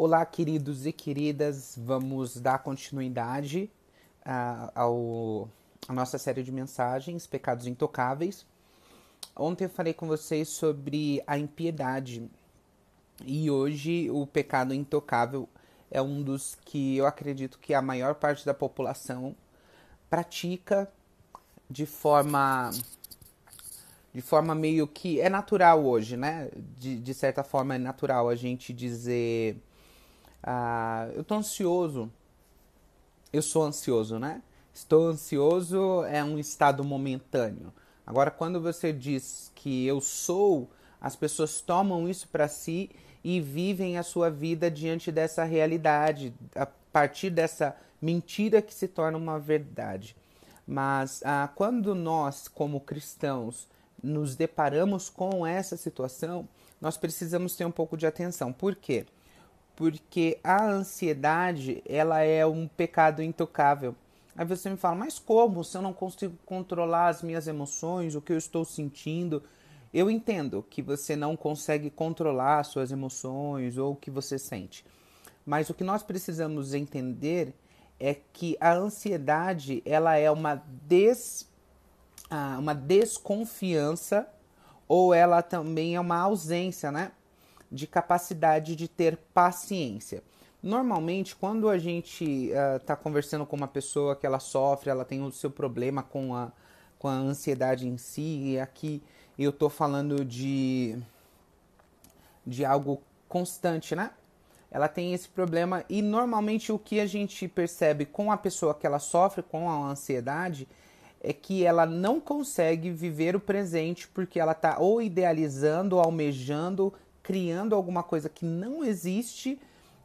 Olá, queridos e queridas, vamos dar continuidade uh, ao, à nossa série de mensagens, Pecados Intocáveis. Ontem eu falei com vocês sobre a impiedade e hoje o pecado intocável é um dos que eu acredito que a maior parte da população pratica de forma de forma meio que é natural hoje, né? De, de certa forma é natural a gente dizer ah, eu tô ansioso, eu sou ansioso, né? Estou ansioso é um estado momentâneo. Agora, quando você diz que eu sou, as pessoas tomam isso para si e vivem a sua vida diante dessa realidade, a partir dessa mentira que se torna uma verdade. Mas ah, quando nós, como cristãos, nos deparamos com essa situação, nós precisamos ter um pouco de atenção. Por quê? Porque a ansiedade, ela é um pecado intocável. Aí você me fala, mas como? Se eu não consigo controlar as minhas emoções, o que eu estou sentindo? Eu entendo que você não consegue controlar suas emoções ou o que você sente. Mas o que nós precisamos entender é que a ansiedade ela é uma des ah, uma desconfiança ou ela também é uma ausência, né, de capacidade de ter paciência. Normalmente, quando a gente está uh, conversando com uma pessoa que ela sofre, ela tem o seu problema com a, com a ansiedade em si, e aqui eu estou falando de, de algo constante, né? Ela tem esse problema e normalmente o que a gente percebe com a pessoa que ela sofre com a ansiedade é que ela não consegue viver o presente porque ela está ou idealizando, almejando, criando alguma coisa que não existe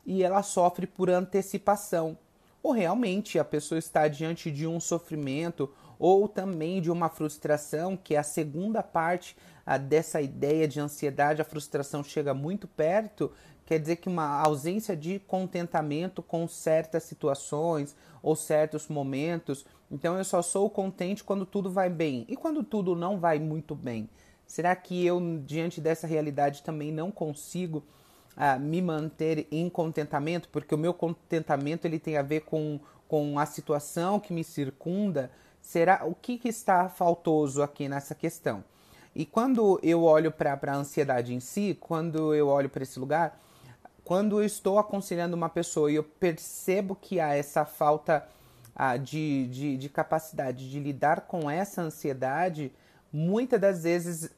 e ela sofre por antecipação. Ou realmente a pessoa está diante de um sofrimento ou também de uma frustração, que é a segunda parte a, dessa ideia de ansiedade, a frustração chega muito perto, quer dizer que uma ausência de contentamento com certas situações ou certos momentos então eu só sou contente quando tudo vai bem. E quando tudo não vai muito bem? Será que eu, diante dessa realidade, também não consigo uh, me manter em contentamento? Porque o meu contentamento ele tem a ver com, com a situação que me circunda. Será o que, que está faltoso aqui nessa questão? E quando eu olho para a ansiedade em si, quando eu olho para esse lugar, quando eu estou aconselhando uma pessoa e eu percebo que há essa falta ah, de, de, de capacidade de lidar com essa ansiedade, muitas das vezes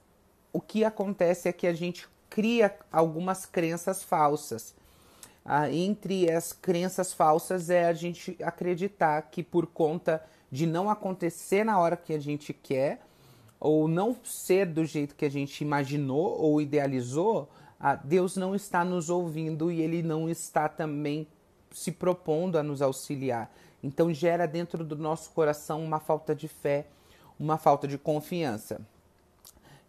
o que acontece é que a gente cria algumas crenças falsas. Ah, entre as crenças falsas é a gente acreditar que por conta de não acontecer na hora que a gente quer, ou não ser do jeito que a gente imaginou ou idealizou, ah, Deus não está nos ouvindo e Ele não está também se propondo a nos auxiliar. Então gera dentro do nosso coração uma falta de fé, uma falta de confiança.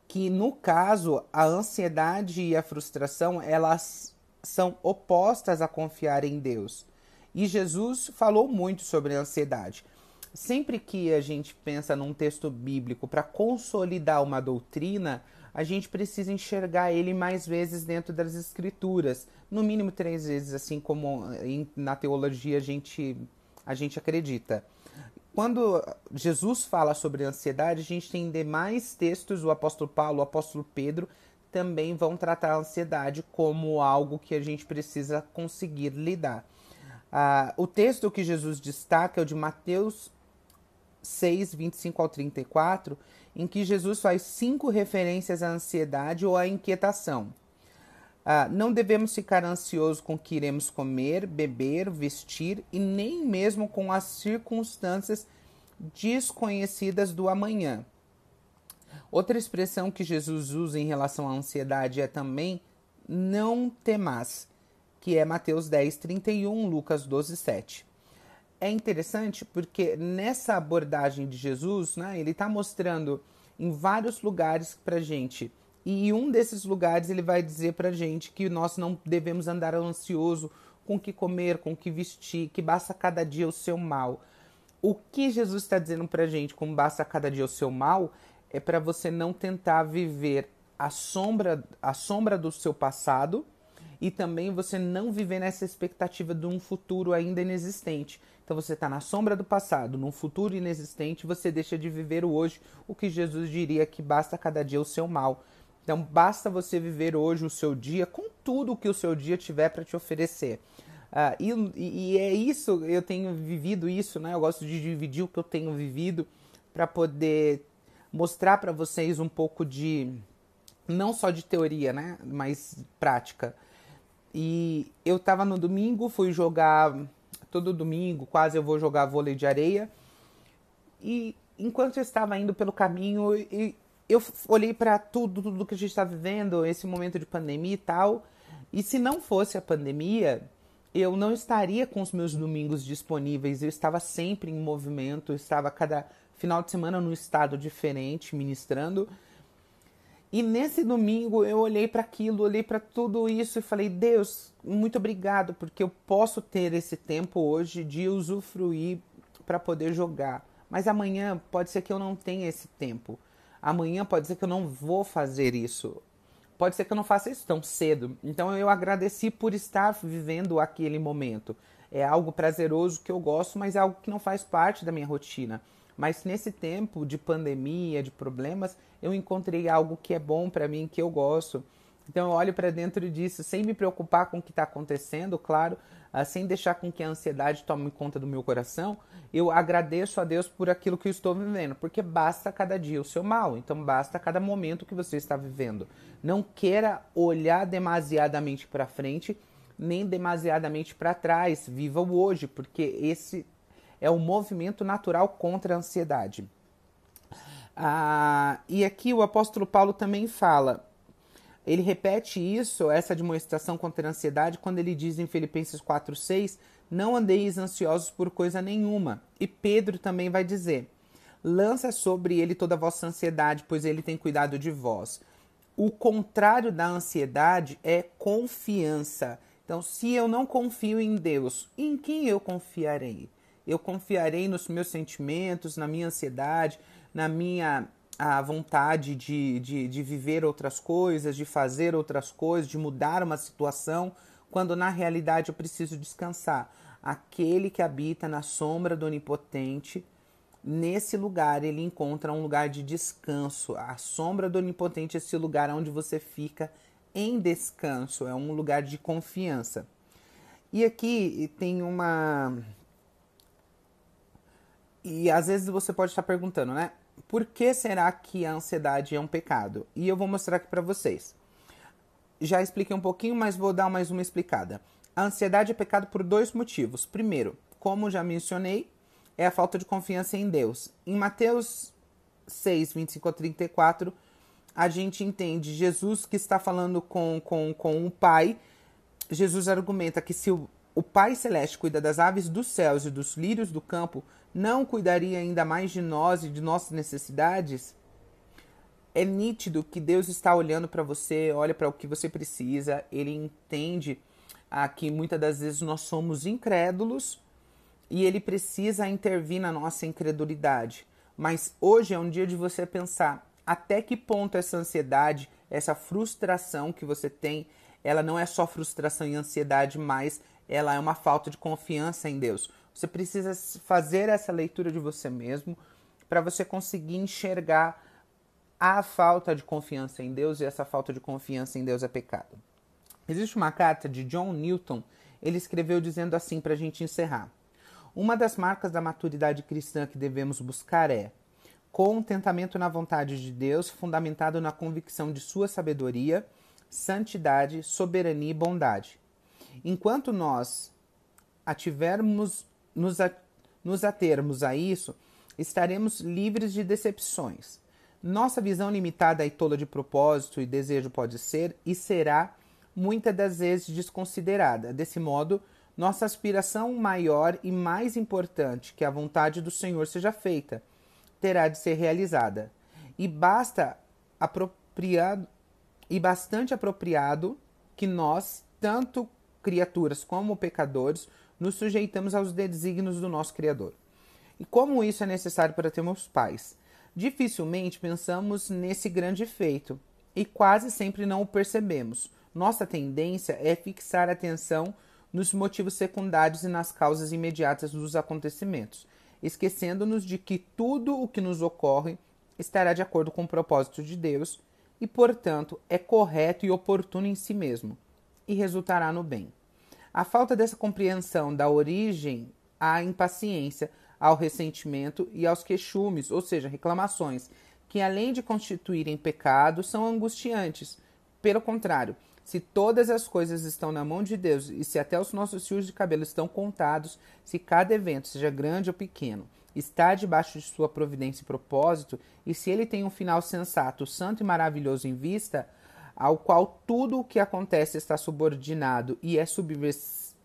Que no caso, a ansiedade e a frustração, elas são opostas a confiar em Deus. E Jesus falou muito sobre a ansiedade. Sempre que a gente pensa num texto bíblico para consolidar uma doutrina, a gente precisa enxergar ele mais vezes dentro das escrituras, no mínimo três vezes, assim como na teologia a gente a gente acredita. Quando Jesus fala sobre ansiedade, a gente tem demais textos, o apóstolo Paulo, o apóstolo Pedro, também vão tratar a ansiedade como algo que a gente precisa conseguir lidar. Ah, o texto que Jesus destaca é o de Mateus 6, 25 ao 34, em que Jesus faz cinco referências à ansiedade ou à inquietação. Ah, não devemos ficar ansiosos com o que iremos comer, beber, vestir e nem mesmo com as circunstâncias desconhecidas do amanhã. Outra expressão que Jesus usa em relação à ansiedade é também não temas, que é Mateus 10, 31, Lucas 12, 7. É interessante porque nessa abordagem de Jesus, né, ele está mostrando em vários lugares para gente e em um desses lugares ele vai dizer para gente que nós não devemos andar ansioso com o que comer, com o que vestir, que basta cada dia o seu mal. O que Jesus está dizendo para gente, como basta cada dia o seu mal, é para você não tentar viver a sombra, a sombra do seu passado e também você não viver nessa expectativa de um futuro ainda inexistente. Então você está na sombra do passado, num futuro inexistente, você deixa de viver o hoje, o que Jesus diria que basta cada dia o seu mal. Então basta você viver hoje o seu dia com tudo o que o seu dia tiver para te oferecer. Uh, e, e, é isso, eu tenho vivido isso, né? Eu gosto de dividir o que eu tenho vivido para poder mostrar para vocês um pouco de não só de teoria, né, mas prática. E eu tava no domingo, fui jogar todo domingo, quase eu vou jogar vôlei de areia. E enquanto eu estava indo pelo caminho, eu olhei para tudo, tudo que a gente está vivendo, esse momento de pandemia e tal. E se não fosse a pandemia, eu não estaria com os meus domingos disponíveis. Eu estava sempre em movimento, eu estava cada final de semana num estado diferente, ministrando. E nesse domingo eu olhei para aquilo, olhei para tudo isso e falei: Deus, muito obrigado, porque eu posso ter esse tempo hoje de usufruir para poder jogar. Mas amanhã pode ser que eu não tenha esse tempo. Amanhã pode ser que eu não vou fazer isso. Pode ser que eu não faça isso tão cedo. Então eu agradeci por estar vivendo aquele momento. É algo prazeroso que eu gosto, mas é algo que não faz parte da minha rotina. Mas nesse tempo de pandemia, de problemas, eu encontrei algo que é bom para mim, que eu gosto. Então eu olho para dentro disso sem me preocupar com o que está acontecendo, claro, uh, sem deixar com que a ansiedade tome conta do meu coração. Eu agradeço a Deus por aquilo que eu estou vivendo, porque basta cada dia o seu mal, então basta cada momento que você está vivendo. Não queira olhar demasiadamente para frente, nem demasiadamente para trás. Viva o hoje, porque esse é o movimento natural contra a ansiedade. Ah, e aqui o apóstolo Paulo também fala, ele repete isso, essa demonstração contra a ansiedade, quando ele diz em Filipenses 4,6: Não andeis ansiosos por coisa nenhuma. E Pedro também vai dizer: Lança sobre ele toda a vossa ansiedade, pois ele tem cuidado de vós. O contrário da ansiedade é confiança. Então, se eu não confio em Deus, em quem eu confiarei? Eu confiarei nos meus sentimentos, na minha ansiedade, na minha a vontade de, de, de viver outras coisas, de fazer outras coisas, de mudar uma situação, quando na realidade eu preciso descansar. Aquele que habita na sombra do Onipotente, nesse lugar ele encontra um lugar de descanso. A sombra do Onipotente é esse lugar onde você fica em descanso, é um lugar de confiança. E aqui tem uma. E às vezes você pode estar perguntando, né? Por que será que a ansiedade é um pecado? E eu vou mostrar aqui para vocês. Já expliquei um pouquinho, mas vou dar mais uma explicada. A ansiedade é pecado por dois motivos. Primeiro, como já mencionei, é a falta de confiança em Deus. Em Mateus 6, 25 a 34, a gente entende Jesus que está falando com, com, com o Pai. Jesus argumenta que se o, o Pai Celeste cuida das aves dos céus e dos lírios do campo, não cuidaria ainda mais de nós e de nossas necessidades? É nítido que Deus está olhando para você, olha para o que você precisa, ele entende ah, que muitas das vezes nós somos incrédulos e ele precisa intervir na nossa incredulidade. Mas hoje é um dia de você pensar até que ponto essa ansiedade, essa frustração que você tem, ela não é só frustração e ansiedade, mas ela é uma falta de confiança em Deus. Você precisa fazer essa leitura de você mesmo para você conseguir enxergar a falta de confiança em Deus e essa falta de confiança em Deus é pecado. Existe uma carta de John Newton, ele escreveu dizendo assim para a gente encerrar: Uma das marcas da maturidade cristã que devemos buscar é contentamento na vontade de Deus, fundamentado na convicção de sua sabedoria, santidade, soberania e bondade. Enquanto nós ativermos nos, a, nos atermos a isso, estaremos livres de decepções. Nossa visão limitada e tola de propósito e desejo pode ser e será muitas das vezes desconsiderada. Desse modo, nossa aspiração maior e mais importante, que a vontade do Senhor seja feita, terá de ser realizada. E basta apropriado e bastante apropriado que nós, tanto criaturas como pecadores, nos sujeitamos aos desígnios do nosso Criador. E como isso é necessário para termos paz? Dificilmente pensamos nesse grande feito e quase sempre não o percebemos. nossa tendência é fixar a atenção nos motivos secundários e nas causas imediatas dos acontecimentos, esquecendo-nos de que tudo o que nos ocorre estará de acordo com o propósito de Deus e, portanto, é correto e oportuno em si mesmo e resultará no bem. A falta dessa compreensão dá origem à impaciência, ao ressentimento e aos queixumes, ou seja, reclamações, que além de constituírem pecado, são angustiantes. Pelo contrário, se todas as coisas estão na mão de Deus e se até os nossos fios de cabelo estão contados, se cada evento, seja grande ou pequeno, está debaixo de sua providência e propósito, e se ele tem um final sensato, santo e maravilhoso em vista, ao qual tudo o que acontece está subordinado e é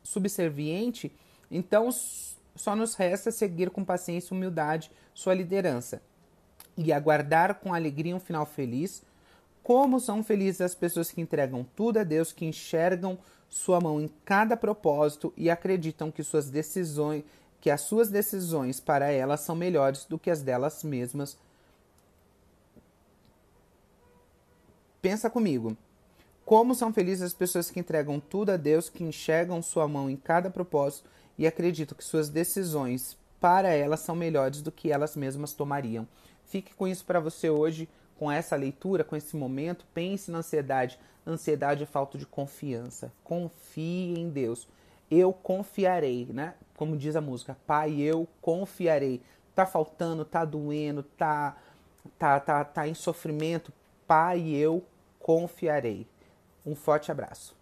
subserviente, então só nos resta seguir com paciência e humildade sua liderança e aguardar com alegria um final feliz. Como são felizes as pessoas que entregam tudo a Deus, que enxergam sua mão em cada propósito e acreditam que suas decisões, que as suas decisões para elas são melhores do que as delas mesmas Pensa comigo. Como são felizes as pessoas que entregam tudo a Deus, que enxergam sua mão em cada propósito e acreditam que suas decisões para elas são melhores do que elas mesmas tomariam. Fique com isso para você hoje, com essa leitura, com esse momento. Pense na ansiedade. Ansiedade é falta de confiança. Confie em Deus. Eu confiarei, né? Como diz a música, Pai, eu confiarei. Tá faltando, tá doendo, tá tá tá, tá em sofrimento. Pai, eu confiarei. Um forte abraço.